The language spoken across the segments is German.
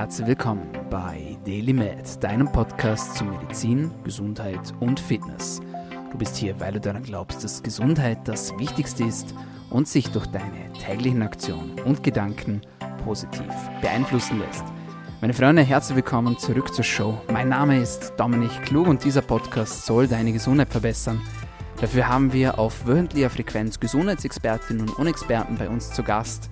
Herzlich willkommen bei DailyMed, deinem Podcast zu Medizin, Gesundheit und Fitness. Du bist hier, weil du daran glaubst, dass Gesundheit das Wichtigste ist und sich durch deine täglichen Aktionen und Gedanken positiv beeinflussen lässt. Meine Freunde, herzlich willkommen zurück zur Show. Mein Name ist Dominik Klug und dieser Podcast soll deine Gesundheit verbessern. Dafür haben wir auf wöchentlicher Frequenz Gesundheitsexpertinnen und Experten bei uns zu Gast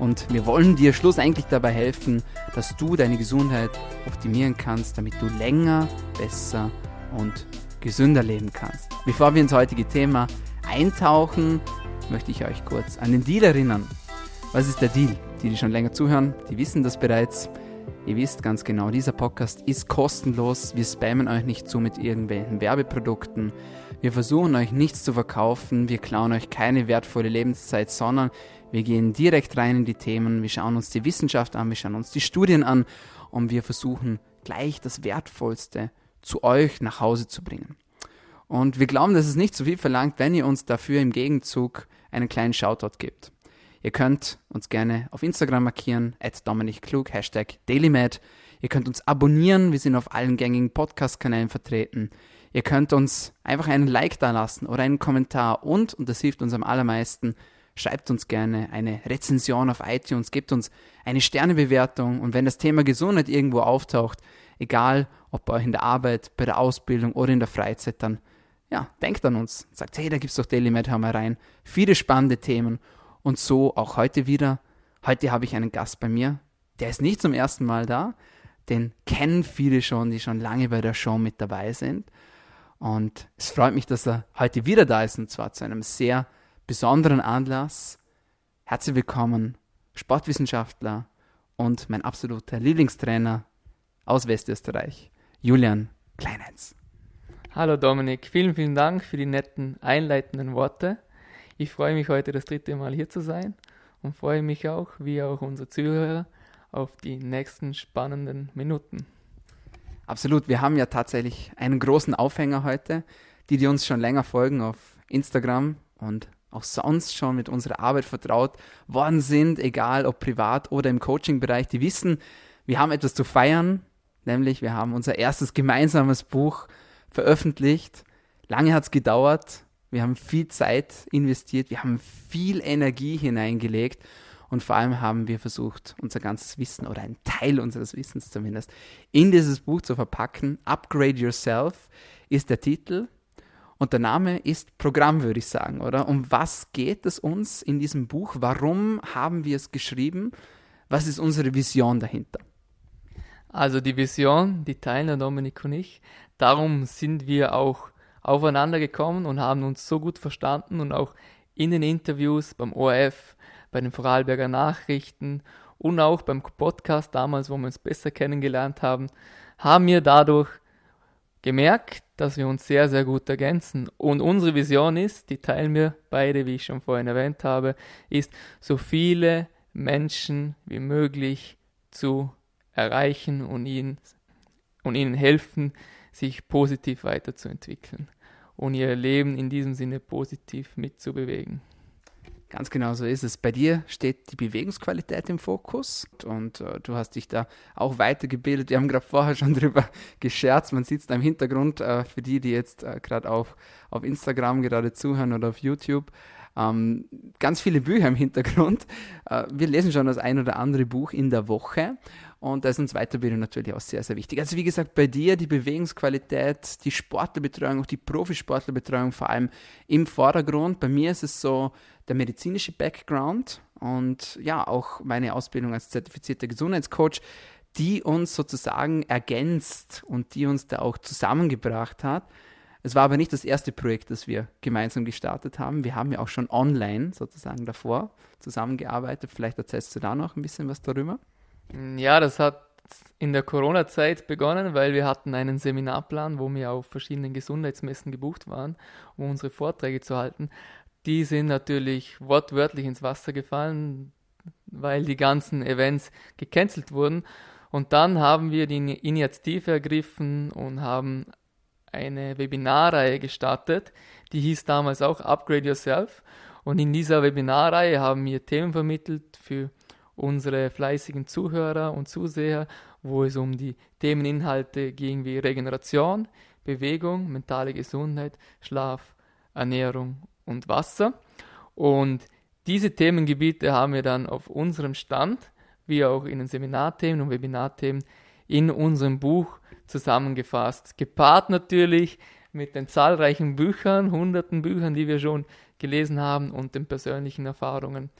und wir wollen dir schlussendlich dabei helfen, dass du deine Gesundheit optimieren kannst, damit du länger, besser und gesünder leben kannst. Bevor wir ins heutige Thema eintauchen, möchte ich euch kurz an den Deal erinnern. Was ist der Deal? Die, die schon länger zuhören, die wissen das bereits. Ihr wisst ganz genau, dieser Podcast ist kostenlos. Wir spammen euch nicht zu mit irgendwelchen Werbeprodukten. Wir versuchen euch nichts zu verkaufen. Wir klauen euch keine wertvolle Lebenszeit, sondern wir gehen direkt rein in die Themen. Wir schauen uns die Wissenschaft an, wir schauen uns die Studien an und wir versuchen gleich das Wertvollste zu euch nach Hause zu bringen. Und wir glauben, dass es nicht so viel verlangt, wenn ihr uns dafür im Gegenzug einen kleinen Shoutout gibt. Ihr könnt uns gerne auf Instagram markieren, at Dominik Hashtag DailyMed. Ihr könnt uns abonnieren, wir sind auf allen gängigen Podcast-Kanälen vertreten. Ihr könnt uns einfach einen Like da lassen oder einen Kommentar und, und das hilft uns am allermeisten, schreibt uns gerne eine Rezension auf iTunes, gebt uns eine Sternebewertung und wenn das Thema Gesundheit irgendwo auftaucht, egal ob bei euch in der Arbeit, bei der Ausbildung oder in der Freizeit, dann ja, denkt an uns. Sagt, hey, da gibt's doch DailyMed, hör mal rein. Viele spannende Themen und so auch heute wieder. Heute habe ich einen Gast bei mir. Der ist nicht zum ersten Mal da. Den kennen viele schon, die schon lange bei der Show mit dabei sind. Und es freut mich, dass er heute wieder da ist und zwar zu einem sehr besonderen Anlass. Herzlich willkommen, Sportwissenschaftler und mein absoluter Lieblingstrainer aus Westösterreich, Julian Kleinheins. Hallo Dominik, vielen, vielen Dank für die netten einleitenden Worte. Ich freue mich heute das dritte Mal hier zu sein und freue mich auch, wie auch unsere Zuhörer, auf die nächsten spannenden Minuten. Absolut, wir haben ja tatsächlich einen großen Aufhänger heute. Die, die uns schon länger folgen auf Instagram und auch sonst schon mit unserer Arbeit vertraut worden sind, egal ob privat oder im Coaching-Bereich, die wissen, wir haben etwas zu feiern, nämlich wir haben unser erstes gemeinsames Buch veröffentlicht. Lange hat es gedauert, wir haben viel Zeit investiert, wir haben viel Energie hineingelegt und vor allem haben wir versucht, unser ganzes Wissen oder einen Teil unseres Wissens zumindest in dieses Buch zu verpacken. Upgrade Yourself ist der Titel und der Name ist Programm, würde ich sagen, oder? Um was geht es uns in diesem Buch? Warum haben wir es geschrieben? Was ist unsere Vision dahinter? Also die Vision, die teilen Dominik und ich. Darum sind wir auch aufeinander gekommen und haben uns so gut verstanden und auch in den Interviews beim ORF, bei den Vorarlberger Nachrichten und auch beim Podcast damals, wo wir uns besser kennengelernt haben, haben wir dadurch gemerkt, dass wir uns sehr, sehr gut ergänzen. Und unsere Vision ist, die teilen wir beide, wie ich schon vorhin erwähnt habe, ist, so viele Menschen wie möglich zu erreichen und ihnen, und ihnen helfen, sich positiv weiterzuentwickeln und ihr Leben in diesem Sinne positiv mitzubewegen. Ganz genau so ist es. Bei dir steht die Bewegungsqualität im Fokus und äh, du hast dich da auch weitergebildet. Wir haben gerade vorher schon drüber gescherzt. Man sieht es da im Hintergrund äh, für die, die jetzt äh, gerade auf, auf Instagram gerade zuhören oder auf YouTube. Ähm, ganz viele Bücher im Hintergrund. Äh, wir lesen schon das ein oder andere Buch in der Woche und da ist uns Weiterbildung natürlich auch sehr, sehr wichtig. Also wie gesagt, bei dir die Bewegungsqualität, die Sportlerbetreuung, auch die Profisportlerbetreuung vor allem im Vordergrund. Bei mir ist es so der medizinische Background und ja, auch meine Ausbildung als zertifizierter Gesundheitscoach, die uns sozusagen ergänzt und die uns da auch zusammengebracht hat. Es war aber nicht das erste Projekt, das wir gemeinsam gestartet haben. Wir haben ja auch schon online sozusagen davor zusammengearbeitet. Vielleicht erzählst du da noch ein bisschen was darüber. Ja, das hat in der Corona-Zeit begonnen, weil wir hatten einen Seminarplan, wo wir auf verschiedenen Gesundheitsmessen gebucht waren, um unsere Vorträge zu halten. Die sind natürlich wortwörtlich ins Wasser gefallen, weil die ganzen Events gecancelt wurden. Und dann haben wir die Initiative ergriffen und haben eine Webinarreihe gestartet. Die hieß damals auch Upgrade Yourself. Und in dieser Webinarreihe haben wir Themen vermittelt für unsere fleißigen Zuhörer und Zuseher, wo es um die Themeninhalte ging wie Regeneration, Bewegung, mentale Gesundheit, Schlaf, Ernährung und Wasser. Und diese Themengebiete haben wir dann auf unserem Stand, wie auch in den Seminarthemen und Webinarthemen, in unserem Buch zusammengefasst. Gepaart natürlich mit den zahlreichen Büchern, hunderten Büchern, die wir schon gelesen haben und den persönlichen Erfahrungen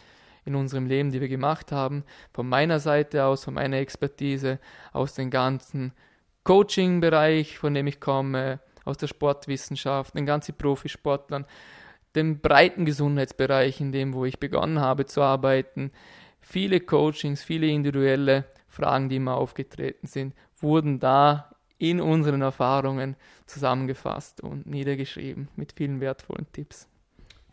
in unserem Leben, die wir gemacht haben. Von meiner Seite aus, von meiner Expertise, aus dem ganzen Coaching-Bereich, von dem ich komme, aus der Sportwissenschaft, den ganzen Profisportlern, dem breiten Gesundheitsbereich, in dem, wo ich begonnen habe zu arbeiten. Viele Coachings, viele individuelle Fragen, die immer aufgetreten sind, wurden da in unseren Erfahrungen zusammengefasst und niedergeschrieben mit vielen wertvollen Tipps.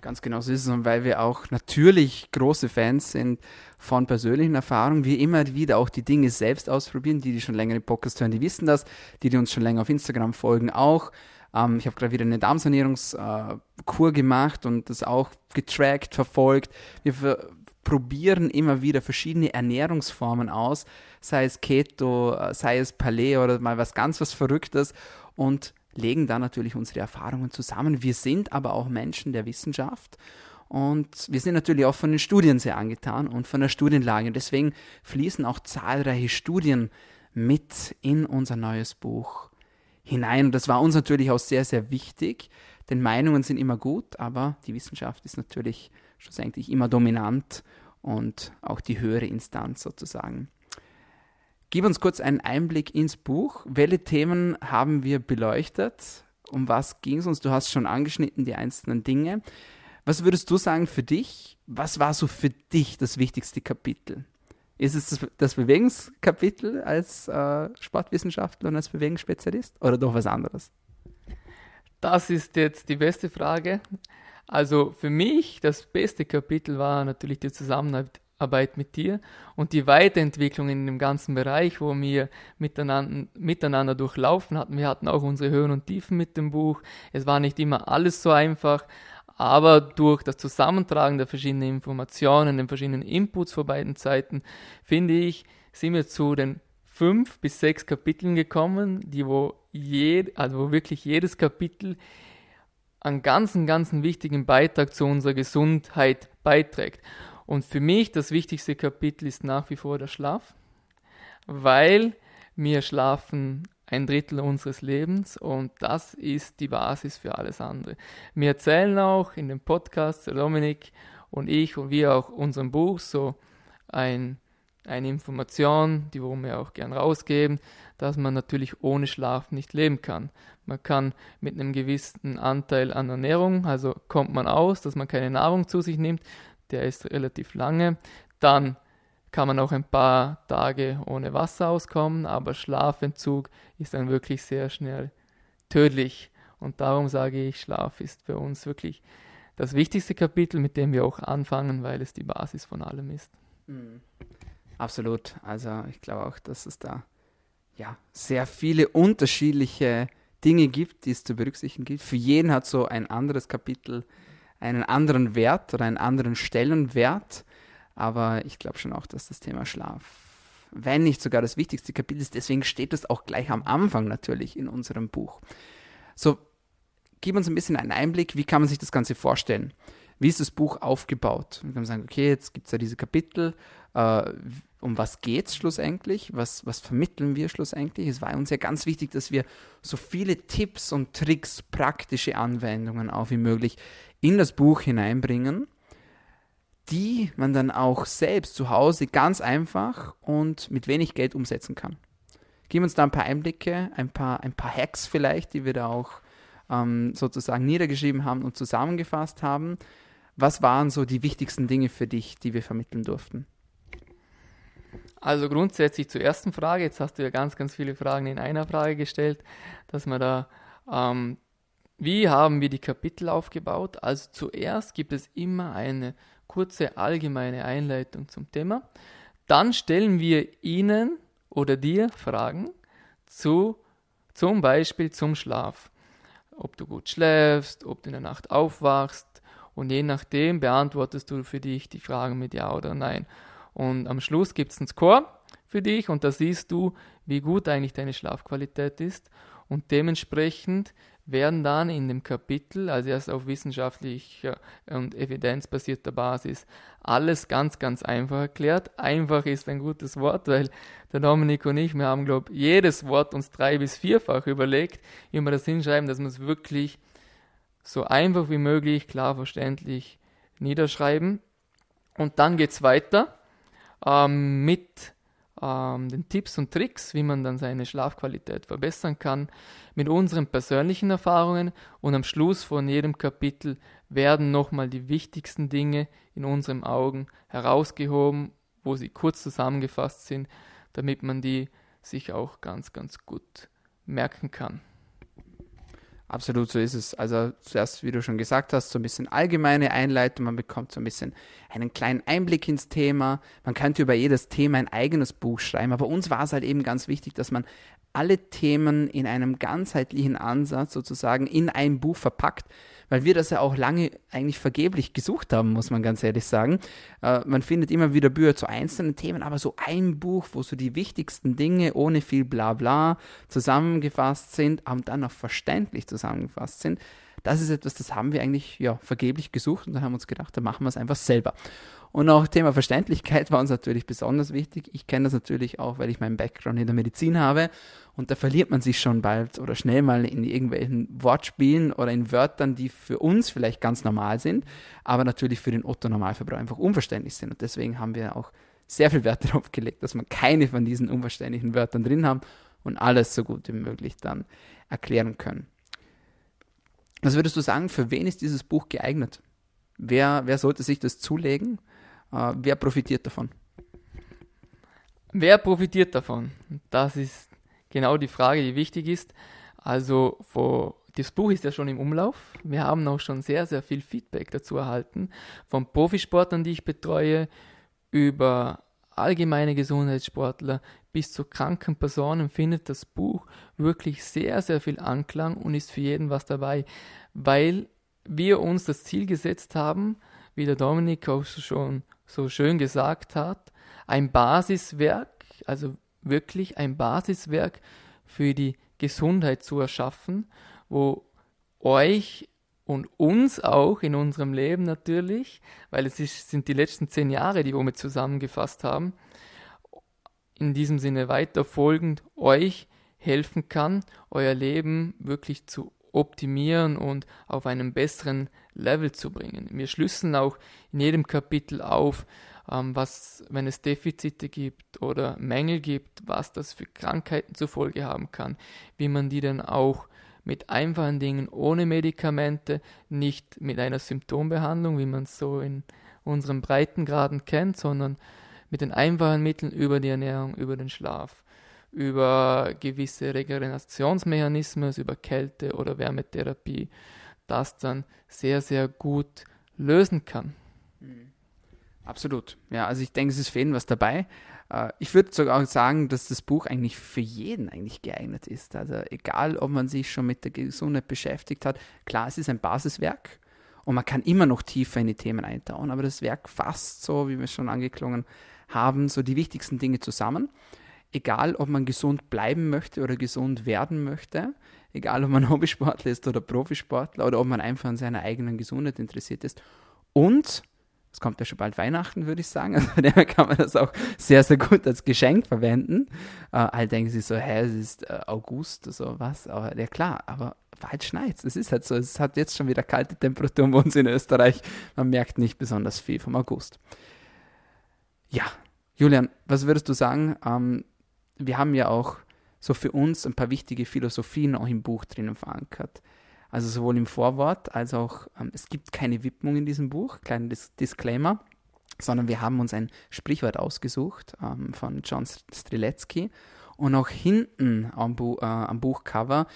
Ganz genau so ist es, und weil wir auch natürlich große Fans sind von persönlichen Erfahrungen, wir immer wieder auch die Dinge selbst ausprobieren. Die, die schon länger im Podcast hören, die wissen das. Die, die uns schon länger auf Instagram folgen, auch. Ähm, ich habe gerade wieder eine Darmsanierungskur äh, gemacht und das auch getrackt, verfolgt. Wir probieren immer wieder verschiedene Ernährungsformen aus, sei es Keto, äh, sei es Paleo oder mal was ganz was Verrücktes und legen da natürlich unsere Erfahrungen zusammen. Wir sind aber auch Menschen der Wissenschaft und wir sind natürlich auch von den Studien sehr angetan und von der Studienlage. Deswegen fließen auch zahlreiche Studien mit in unser neues Buch hinein. Und das war uns natürlich auch sehr, sehr wichtig, denn Meinungen sind immer gut, aber die Wissenschaft ist natürlich schlussendlich immer dominant und auch die höhere Instanz sozusagen. Gib uns kurz einen Einblick ins Buch. Welche Themen haben wir beleuchtet? Um was ging es uns? Du hast schon angeschnitten die einzelnen Dinge. Was würdest du sagen für dich? Was war so für dich das wichtigste Kapitel? Ist es das, Bewegungskapitel als äh, Sportwissenschaftler und als Bewegungsspezialist oder doch was anderes? Das ist jetzt die beste Frage. Also für mich das beste Kapitel war natürlich die Zusammenarbeit Arbeit mit dir und die Weiterentwicklung in dem ganzen Bereich, wo wir miteinander, miteinander durchlaufen hatten. Wir hatten auch unsere Höhen und Tiefen mit dem Buch. Es war nicht immer alles so einfach, aber durch das Zusammentragen der verschiedenen Informationen, den verschiedenen Inputs vor beiden Seiten, finde ich, sind wir zu den fünf bis sechs Kapiteln gekommen, die wo, je, also wo wirklich jedes Kapitel einen ganzen, ganzen wichtigen Beitrag zu unserer Gesundheit beiträgt. Und für mich das wichtigste Kapitel ist nach wie vor der Schlaf, weil wir schlafen ein Drittel unseres Lebens und das ist die Basis für alles andere. Wir erzählen auch in dem Podcast, Dominik und ich und wir auch unserem Buch so ein, eine Information, die wollen wir auch gern rausgeben, dass man natürlich ohne Schlaf nicht leben kann. Man kann mit einem gewissen Anteil an Ernährung, also kommt man aus, dass man keine Nahrung zu sich nimmt, der ist relativ lange. Dann kann man auch ein paar Tage ohne Wasser auskommen, aber Schlafentzug ist dann wirklich sehr schnell tödlich. Und darum sage ich, Schlaf ist für uns wirklich das wichtigste Kapitel, mit dem wir auch anfangen, weil es die Basis von allem ist. Mhm. Absolut. Also ich glaube auch, dass es da ja sehr viele unterschiedliche Dinge gibt, die es zu berücksichtigen gilt. Für jeden hat so ein anderes Kapitel einen anderen Wert oder einen anderen Stellenwert. Aber ich glaube schon auch, dass das Thema Schlaf, wenn nicht sogar das wichtigste Kapitel ist, deswegen steht das auch gleich am Anfang natürlich in unserem Buch. So, gib uns ein bisschen einen Einblick, wie kann man sich das Ganze vorstellen? Wie ist das Buch aufgebaut? Wir können sagen, okay, jetzt gibt es ja diese Kapitel, äh, um was geht es schlussendlich? Was, was vermitteln wir schlussendlich? Es war uns ja ganz wichtig, dass wir so viele Tipps und Tricks, praktische Anwendungen auch wie möglich in das Buch hineinbringen, die man dann auch selbst zu Hause ganz einfach und mit wenig Geld umsetzen kann. Geben uns da ein paar Einblicke, ein paar, ein paar Hacks vielleicht, die wir da auch ähm, sozusagen niedergeschrieben haben und zusammengefasst haben. Was waren so die wichtigsten Dinge für dich, die wir vermitteln durften? Also grundsätzlich zur ersten Frage, jetzt hast du ja ganz, ganz viele Fragen in einer Frage gestellt, dass man da ähm, wie haben wir die Kapitel aufgebaut? Also zuerst gibt es immer eine kurze allgemeine Einleitung zum Thema. Dann stellen wir Ihnen oder dir Fragen zu, zum Beispiel zum Schlaf. Ob du gut schläfst, ob du in der Nacht aufwachst und je nachdem beantwortest du für dich die Fragen mit Ja oder Nein. Und am Schluss gibt es einen Score für dich und da siehst du, wie gut eigentlich deine Schlafqualität ist. Und dementsprechend werden dann in dem Kapitel, also erst auf wissenschaftlicher und evidenzbasierter Basis, alles ganz, ganz einfach erklärt. Einfach ist ein gutes Wort, weil der Dominik und ich, wir haben, glaube ich, jedes Wort uns drei- bis vierfach überlegt, wie wir das hinschreiben, dass wir es wirklich so einfach wie möglich, klar verständlich niederschreiben. Und dann geht es weiter ähm, mit ähm, den Tipps und Tricks, wie man dann seine Schlafqualität verbessern kann, mit unseren persönlichen Erfahrungen und am Schluss von jedem Kapitel werden nochmal die wichtigsten Dinge in unseren Augen herausgehoben, wo sie kurz zusammengefasst sind, damit man die sich auch ganz, ganz gut merken kann. Absolut, so ist es. Also zuerst, wie du schon gesagt hast, so ein bisschen allgemeine Einleitung, man bekommt so ein bisschen einen kleinen Einblick ins Thema. Man könnte über jedes Thema ein eigenes Buch schreiben, aber uns war es halt eben ganz wichtig, dass man alle Themen in einem ganzheitlichen Ansatz sozusagen in ein Buch verpackt, weil wir das ja auch lange eigentlich vergeblich gesucht haben, muss man ganz ehrlich sagen. Äh, man findet immer wieder Bücher zu einzelnen Themen, aber so ein Buch, wo so die wichtigsten Dinge ohne viel Blabla zusammengefasst sind und dann auch verständlich zusammengefasst sind, das ist etwas, das haben wir eigentlich ja, vergeblich gesucht und dann haben wir uns gedacht, da machen wir es einfach selber. Und auch Thema Verständlichkeit war uns natürlich besonders wichtig. Ich kenne das natürlich auch, weil ich meinen Background in der Medizin habe und da verliert man sich schon bald oder schnell mal in irgendwelchen Wortspielen oder in Wörtern, die für uns vielleicht ganz normal sind, aber natürlich für den Otto-Normalverbraucher einfach unverständlich sind. Und deswegen haben wir auch sehr viel Wert darauf gelegt, dass wir keine von diesen unverständlichen Wörtern drin haben und alles so gut wie möglich dann erklären können. Was würdest du sagen, für wen ist dieses Buch geeignet? Wer, wer sollte sich das zulegen? Äh, wer profitiert davon? Wer profitiert davon? Das ist genau die Frage, die wichtig ist. Also, das Buch ist ja schon im Umlauf. Wir haben auch schon sehr, sehr viel Feedback dazu erhalten von Profisportlern, die ich betreue, über allgemeine Gesundheitssportler bis zu kranken Personen findet das Buch wirklich sehr, sehr viel Anklang und ist für jeden was dabei, weil wir uns das Ziel gesetzt haben, wie der Dominik auch schon so schön gesagt hat, ein Basiswerk, also wirklich ein Basiswerk für die Gesundheit zu erschaffen, wo euch und uns auch in unserem Leben natürlich, weil es ist, sind die letzten zehn Jahre, die wir zusammengefasst haben, in diesem Sinne weiter folgend euch helfen kann, euer Leben wirklich zu optimieren und auf einen besseren Level zu bringen. Wir schlüsseln auch in jedem Kapitel auf, ähm, was, wenn es Defizite gibt oder Mängel gibt, was das für Krankheiten zur Folge haben kann, wie man die dann auch mit einfachen Dingen ohne Medikamente, nicht mit einer Symptombehandlung, wie man es so in unseren Breitengraden kennt, sondern mit den einfachen Mitteln über die Ernährung, über den Schlaf, über gewisse Regenerationsmechanismen, über Kälte oder Wärmetherapie, das dann sehr, sehr gut lösen kann. Mhm. Absolut. Ja, also ich denke, es ist für jeden was dabei. Äh, ich würde sogar sagen, dass das Buch eigentlich für jeden eigentlich geeignet ist. Also egal, ob man sich schon mit der Gesundheit beschäftigt hat. Klar, es ist ein Basiswerk und man kann immer noch tiefer in die Themen eintauchen, aber das Werk fasst so, wie wir schon angeklungen haben, so die wichtigsten Dinge zusammen. Egal, ob man gesund bleiben möchte oder gesund werden möchte, egal, ob man Hobbysportler ist oder Profisportler oder ob man einfach an seiner eigenen Gesundheit interessiert ist. Und es kommt ja schon bald Weihnachten, würde ich sagen. Also dem kann man das auch sehr, sehr gut als Geschenk verwenden. Äh, alle denken sich so, hä, es ist äh, August, so was. Aber ja klar, aber bald schneit es. ist halt so. Es hat jetzt schon wieder kalte Temperaturen bei uns in Österreich. Man merkt nicht besonders viel vom August. Ja, Julian, was würdest du sagen? Ähm, wir haben ja auch so für uns ein paar wichtige Philosophien auch im Buch drinnen verankert. Also sowohl im Vorwort als auch, ähm, es gibt keine Widmung in diesem Buch, kleiner Dis Disclaimer, sondern wir haben uns ein Sprichwort ausgesucht ähm, von John Streletsky und auch hinten am, Bu äh, am Buchcover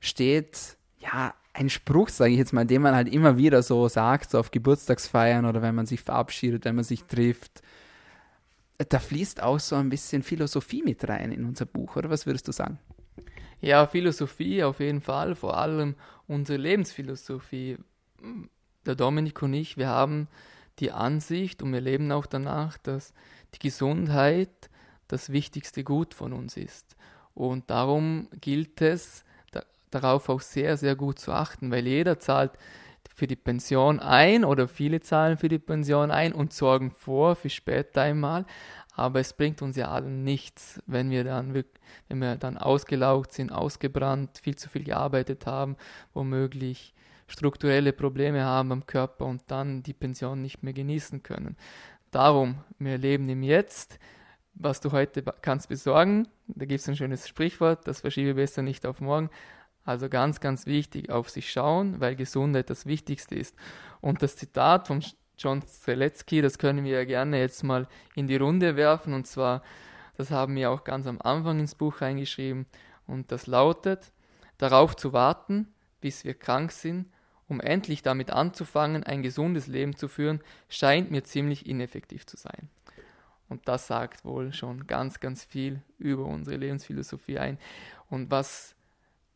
steht, ja, ein Spruch, sage ich jetzt mal, den man halt immer wieder so sagt, so auf Geburtstagsfeiern oder wenn man sich verabschiedet, wenn man sich trifft. Da fließt auch so ein bisschen Philosophie mit rein in unser Buch, oder was würdest du sagen? Ja, Philosophie auf jeden Fall, vor allem unsere Lebensphilosophie. Der Dominik und ich, wir haben die Ansicht und wir leben auch danach, dass die Gesundheit das wichtigste Gut von uns ist. Und darum gilt es, da, darauf auch sehr, sehr gut zu achten, weil jeder zahlt für die Pension ein oder viele zahlen für die Pension ein und sorgen vor für später einmal. Aber es bringt uns ja allen nichts, wenn wir dann, wenn wir dann ausgelaugt sind, ausgebrannt, viel zu viel gearbeitet haben, womöglich strukturelle Probleme haben am Körper und dann die Pension nicht mehr genießen können. Darum, wir leben im Jetzt. Was du heute kannst besorgen, da gibt es ein schönes Sprichwort, das verschiebe besser nicht auf morgen. Also ganz, ganz wichtig, auf sich schauen, weil Gesundheit das Wichtigste ist. Und das Zitat von John Streletzky, das können wir ja gerne jetzt mal in die Runde werfen. Und zwar, das haben wir auch ganz am Anfang ins Buch reingeschrieben. Und das lautet, darauf zu warten, bis wir krank sind um endlich damit anzufangen, ein gesundes Leben zu führen, scheint mir ziemlich ineffektiv zu sein. Und das sagt wohl schon ganz, ganz viel über unsere Lebensphilosophie ein. Und was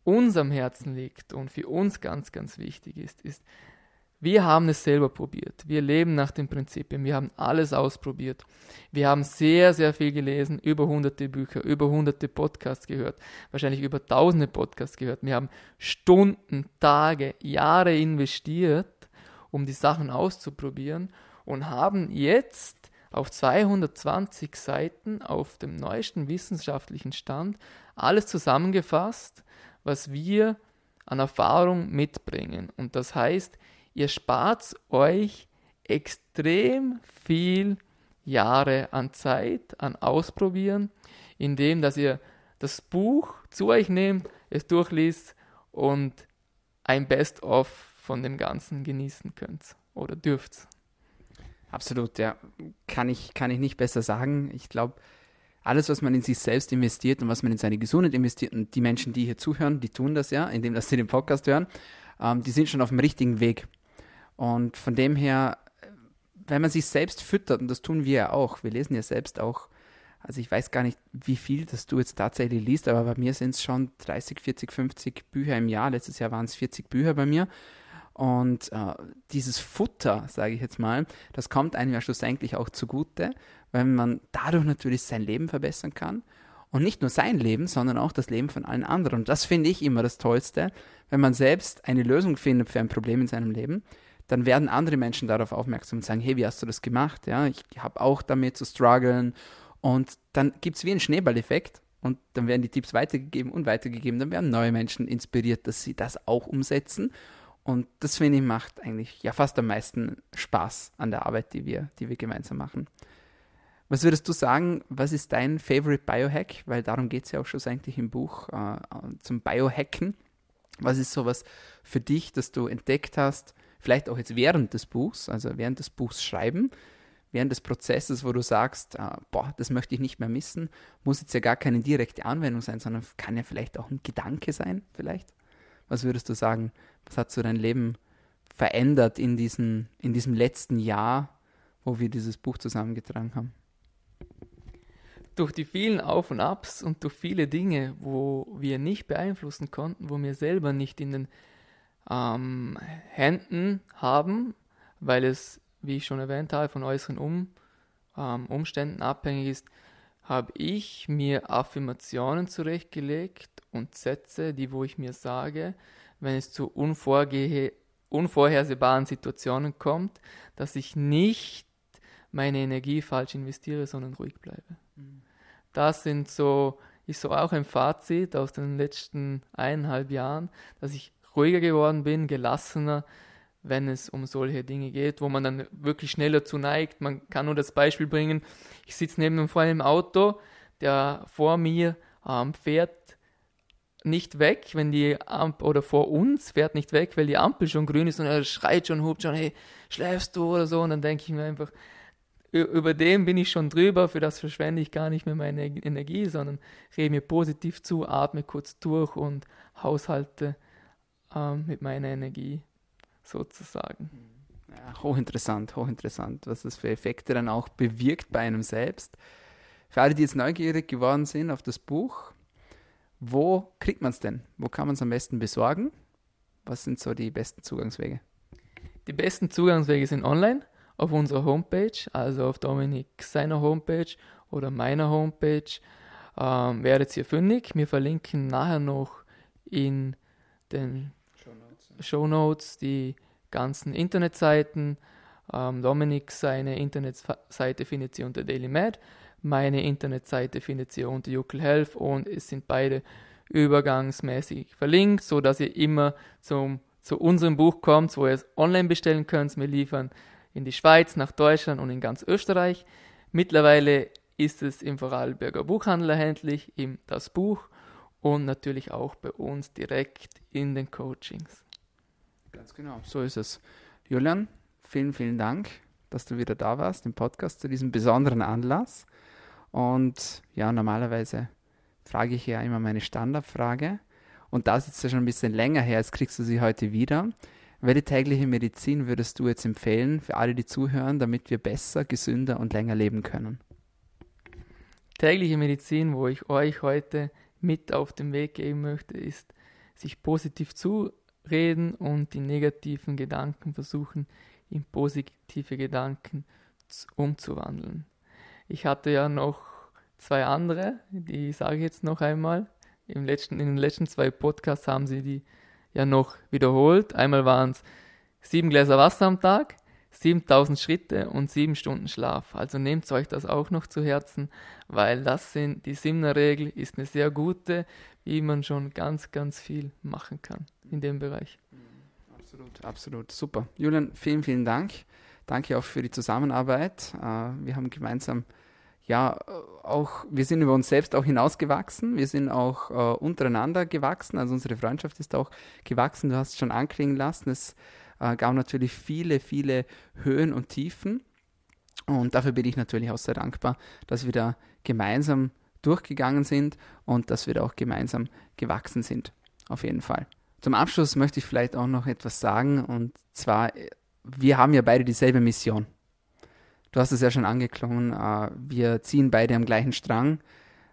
uns am Herzen liegt und für uns ganz, ganz wichtig ist, ist, wir haben es selber probiert. Wir leben nach den Prinzipien. Wir haben alles ausprobiert. Wir haben sehr, sehr viel gelesen, über hunderte Bücher, über hunderte Podcasts gehört, wahrscheinlich über tausende Podcasts gehört. Wir haben Stunden, Tage, Jahre investiert, um die Sachen auszuprobieren und haben jetzt auf 220 Seiten auf dem neuesten wissenschaftlichen Stand alles zusammengefasst, was wir an Erfahrung mitbringen. Und das heißt, ihr spart euch extrem viel Jahre an Zeit, an Ausprobieren, indem dass ihr das Buch zu euch nehmt, es durchliest und ein Best-of von dem Ganzen genießen könnt oder dürft. Absolut, ja. Kann ich, kann ich nicht besser sagen. Ich glaube, alles, was man in sich selbst investiert und was man in seine Gesundheit investiert, und die Menschen, die hier zuhören, die tun das ja, indem dass sie den Podcast hören, ähm, die sind schon auf dem richtigen Weg. Und von dem her, wenn man sich selbst füttert, und das tun wir ja auch, wir lesen ja selbst auch, also ich weiß gar nicht, wie viel das du jetzt tatsächlich liest, aber bei mir sind es schon 30, 40, 50 Bücher im Jahr. Letztes Jahr waren es 40 Bücher bei mir. Und äh, dieses Futter, sage ich jetzt mal, das kommt einem ja schlussendlich auch zugute, weil man dadurch natürlich sein Leben verbessern kann. Und nicht nur sein Leben, sondern auch das Leben von allen anderen. Und das finde ich immer das Tollste, wenn man selbst eine Lösung findet für ein Problem in seinem Leben dann werden andere Menschen darauf aufmerksam und sagen, hey, wie hast du das gemacht? Ja, ich habe auch damit zu strugglen. Und dann gibt es wie einen Schneeballeffekt und dann werden die Tipps weitergegeben und weitergegeben. Dann werden neue Menschen inspiriert, dass sie das auch umsetzen. Und das finde ich macht eigentlich ja fast am meisten Spaß an der Arbeit, die wir, die wir gemeinsam machen. Was würdest du sagen, was ist dein Favorite Biohack? Weil darum geht es ja auch schon eigentlich im Buch äh, zum Biohacken. Was ist sowas für dich, das du entdeckt hast, vielleicht auch jetzt während des Buchs, also während des Buchs schreiben, während des Prozesses, wo du sagst, äh, boah, das möchte ich nicht mehr missen, muss jetzt ja gar keine direkte Anwendung sein, sondern kann ja vielleicht auch ein Gedanke sein, vielleicht. Was würdest du sagen, was hat so dein Leben verändert in, diesen, in diesem letzten Jahr, wo wir dieses Buch zusammengetragen haben? Durch die vielen Auf und Abs und durch viele Dinge, wo wir nicht beeinflussen konnten, wo wir selber nicht in den ähm, Händen haben, weil es, wie ich schon erwähnt habe, von äußeren um, ähm, Umständen abhängig ist, habe ich mir Affirmationen zurechtgelegt und Sätze, die wo ich mir sage, wenn es zu unvorhersehbaren Situationen kommt, dass ich nicht meine Energie falsch investiere, sondern ruhig bleibe. Mhm. Das sind so, ist so auch ein Fazit aus den letzten eineinhalb Jahren, dass ich ruhiger geworden bin, gelassener, wenn es um solche Dinge geht, wo man dann wirklich schneller zu neigt. Man kann nur das Beispiel bringen, ich sitze neben einem Freund im Auto, der vor mir ähm, fährt nicht weg, wenn die Ampel, oder vor uns fährt nicht weg, weil die Ampel schon grün ist und er schreit schon, hupt schon, hey, schläfst du oder so und dann denke ich mir einfach, über dem bin ich schon drüber, für das verschwende ich gar nicht mehr meine Energie, sondern rede mir positiv zu, atme kurz durch und haushalte ähm, mit meiner Energie sozusagen. Ja, hochinteressant, hochinteressant, was das für Effekte dann auch bewirkt bei einem selbst. Für alle, die jetzt neugierig geworden sind auf das Buch, wo kriegt man es denn? Wo kann man es am besten besorgen? Was sind so die besten Zugangswege? Die besten Zugangswege sind online auf unserer Homepage, also auf Dominik seiner Homepage oder meiner Homepage. Ähm, werdet ihr fündig. Wir verlinken nachher noch in den Show Notes die ganzen Internetseiten. Ähm, Dominik seine Internetseite findet ihr unter DailyMed. Meine Internetseite findet ihr unter Yukel Health und es sind beide übergangsmäßig verlinkt, so dass ihr immer zum, zu unserem Buch kommt, wo ihr es online bestellen könnt. Wir liefern in die Schweiz, nach Deutschland und in ganz Österreich. Mittlerweile ist es im Vorarlberger Buchhandel erhältlich, im Das Buch und natürlich auch bei uns direkt in den Coachings. Ganz genau, so ist es. Julian, vielen, vielen Dank, dass du wieder da warst im Podcast zu diesem besonderen Anlass. Und ja, normalerweise frage ich ja immer meine Standardfrage. Und da ist jetzt ja schon ein bisschen länger her, jetzt kriegst du sie heute wieder. Welche tägliche Medizin würdest du jetzt empfehlen für alle, die zuhören, damit wir besser, gesünder und länger leben können? Tägliche Medizin, wo ich euch heute mit auf den Weg geben möchte, ist, sich positiv zureden und die negativen Gedanken versuchen, in positive Gedanken umzuwandeln. Ich hatte ja noch zwei andere, die sage ich jetzt noch einmal. Im letzten, in den letzten zwei Podcasts haben sie die ja noch wiederholt. Einmal waren es sieben Gläser Wasser am Tag, 7000 Schritte und sieben Stunden Schlaf. Also nehmt euch das auch noch zu Herzen, weil das sind, die Simner-Regel ist eine sehr gute, wie man schon ganz, ganz viel machen kann in dem Bereich. Absolut, absolut. Super. Julian, vielen, vielen Dank. Danke auch für die Zusammenarbeit. Äh, wir haben gemeinsam ja, auch, wir sind über uns selbst auch hinausgewachsen. Wir sind auch äh, untereinander gewachsen. Also unsere Freundschaft ist auch gewachsen. Du hast es schon anklingen lassen. Es äh, gab natürlich viele, viele Höhen und Tiefen. Und dafür bin ich natürlich auch sehr dankbar, dass wir da gemeinsam durchgegangen sind und dass wir da auch gemeinsam gewachsen sind. Auf jeden Fall. Zum Abschluss möchte ich vielleicht auch noch etwas sagen. Und zwar, wir haben ja beide dieselbe Mission. Du hast es ja schon angeklungen, äh, wir ziehen beide am gleichen Strang.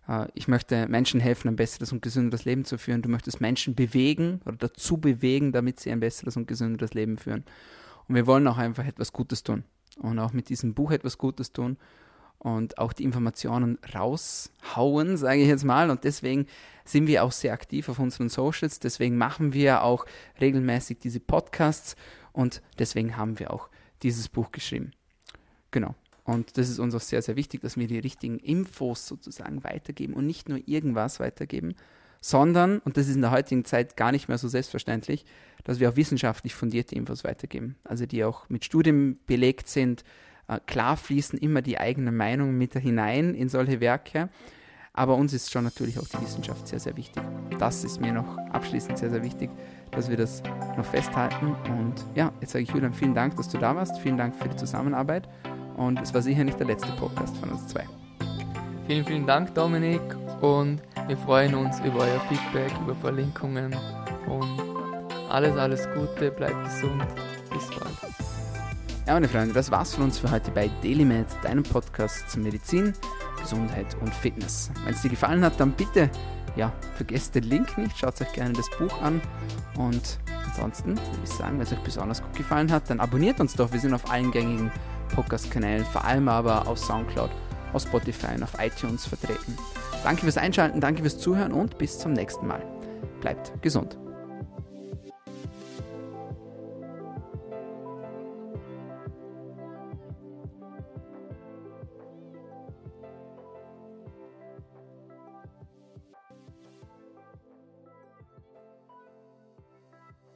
Äh, ich möchte Menschen helfen, ein besseres und gesünderes Leben zu führen. Du möchtest Menschen bewegen oder dazu bewegen, damit sie ein besseres und gesünderes Leben führen. Und wir wollen auch einfach etwas Gutes tun und auch mit diesem Buch etwas Gutes tun und auch die Informationen raushauen, sage ich jetzt mal. Und deswegen sind wir auch sehr aktiv auf unseren Socials. Deswegen machen wir auch regelmäßig diese Podcasts und deswegen haben wir auch dieses Buch geschrieben. Genau. Und das ist uns auch sehr, sehr wichtig, dass wir die richtigen Infos sozusagen weitergeben und nicht nur irgendwas weitergeben, sondern, und das ist in der heutigen Zeit gar nicht mehr so selbstverständlich, dass wir auch wissenschaftlich fundierte Infos weitergeben. Also die auch mit Studien belegt sind. Äh, klar fließen immer die eigenen Meinungen mit hinein in solche Werke. Aber uns ist schon natürlich auch die Wissenschaft sehr, sehr wichtig. Das ist mir noch abschließend sehr, sehr wichtig, dass wir das noch festhalten. Und ja, jetzt sage ich Julian, vielen Dank, dass du da warst. Vielen Dank für die Zusammenarbeit. Und es war sicher nicht der letzte Podcast von uns zwei. Vielen, vielen Dank, Dominik. Und wir freuen uns über euer Feedback, über Verlinkungen. Und alles, alles Gute, bleibt gesund. Bis bald. Ja, meine Freunde, das war's von uns für heute bei DailyMed, deinem Podcast zur Medizin, Gesundheit und Fitness. Wenn es dir gefallen hat, dann bitte, ja, vergesst den Link nicht, schaut euch gerne das Buch an und ansonsten würde ich sagen, wenn es euch besonders gut gefallen hat, dann abonniert uns doch. Wir sind auf allen gängigen Podcast-Kanälen, vor allem aber auf Soundcloud, auf Spotify und auf iTunes vertreten. Danke fürs Einschalten, danke fürs Zuhören und bis zum nächsten Mal. Bleibt gesund.